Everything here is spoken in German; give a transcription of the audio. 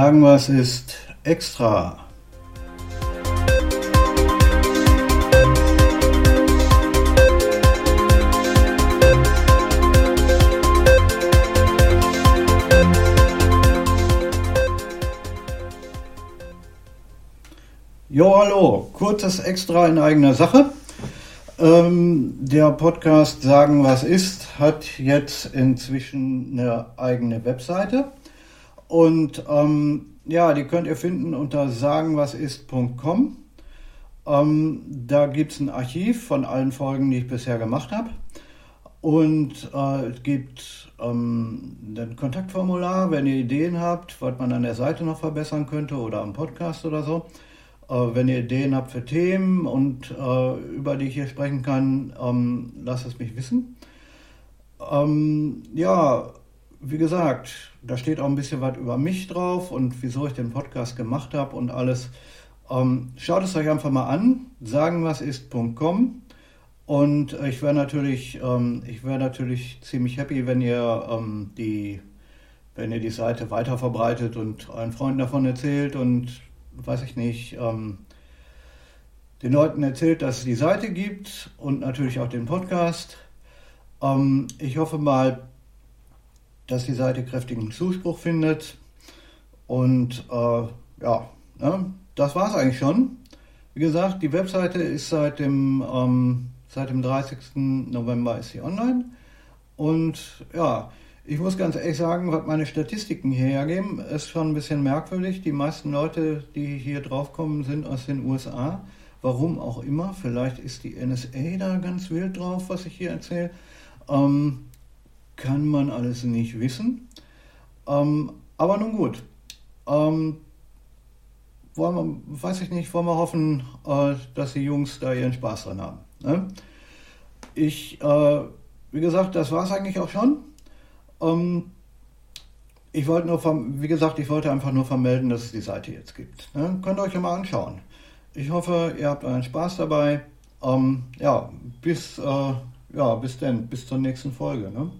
Sagen, was ist extra? Jo, hallo, kurzes Extra in eigener Sache. Ähm, der Podcast Sagen, was ist, hat jetzt inzwischen eine eigene Webseite. Und ähm, ja, die könnt ihr finden unter sagenwasist.com. Ähm, da gibt es ein Archiv von allen Folgen, die ich bisher gemacht habe. Und äh, es gibt ähm, ein Kontaktformular, wenn ihr Ideen habt, was man an der Seite noch verbessern könnte oder am Podcast oder so. Äh, wenn ihr Ideen habt für Themen und äh, über die ich hier sprechen kann, ähm, lasst es mich wissen. Ähm, ja, wie gesagt, da steht auch ein bisschen was über mich drauf und wieso ich den Podcast gemacht habe und alles. Ähm, schaut es euch einfach mal an, sagenwasist.com und ich wäre natürlich, ähm, ich natürlich ziemlich happy, wenn ihr ähm, die, wenn ihr die Seite weiter verbreitet und euren Freunden davon erzählt und weiß ich nicht, ähm, den Leuten erzählt, dass es die Seite gibt und natürlich auch den Podcast. Ähm, ich hoffe mal, dass die Seite kräftigen Zuspruch findet. Und äh, ja, ne, das war es eigentlich schon. Wie gesagt, die Webseite ist seit dem, ähm, seit dem 30. November ist sie online. Und ja, ich muss ganz ehrlich sagen, was meine Statistiken hier hergeben, ist schon ein bisschen merkwürdig. Die meisten Leute, die hier draufkommen, sind aus den USA. Warum auch immer. Vielleicht ist die NSA da ganz wild drauf, was ich hier erzähle. Ähm, kann man alles nicht wissen. Ähm, aber nun gut. Ähm, wollen wir, weiß ich nicht, wollen wir hoffen, äh, dass die Jungs da ihren Spaß dran haben. Ne? Ich, äh, wie gesagt, das war es eigentlich auch schon. Ähm, ich wollte nur, wie gesagt, ich wollte einfach nur vermelden, dass es die Seite jetzt gibt. Ne? Könnt ihr euch ja mal anschauen. Ich hoffe, ihr habt euren Spaß dabei. Ähm, ja, bis, äh, ja, bis denn, bis zur nächsten Folge. Ne?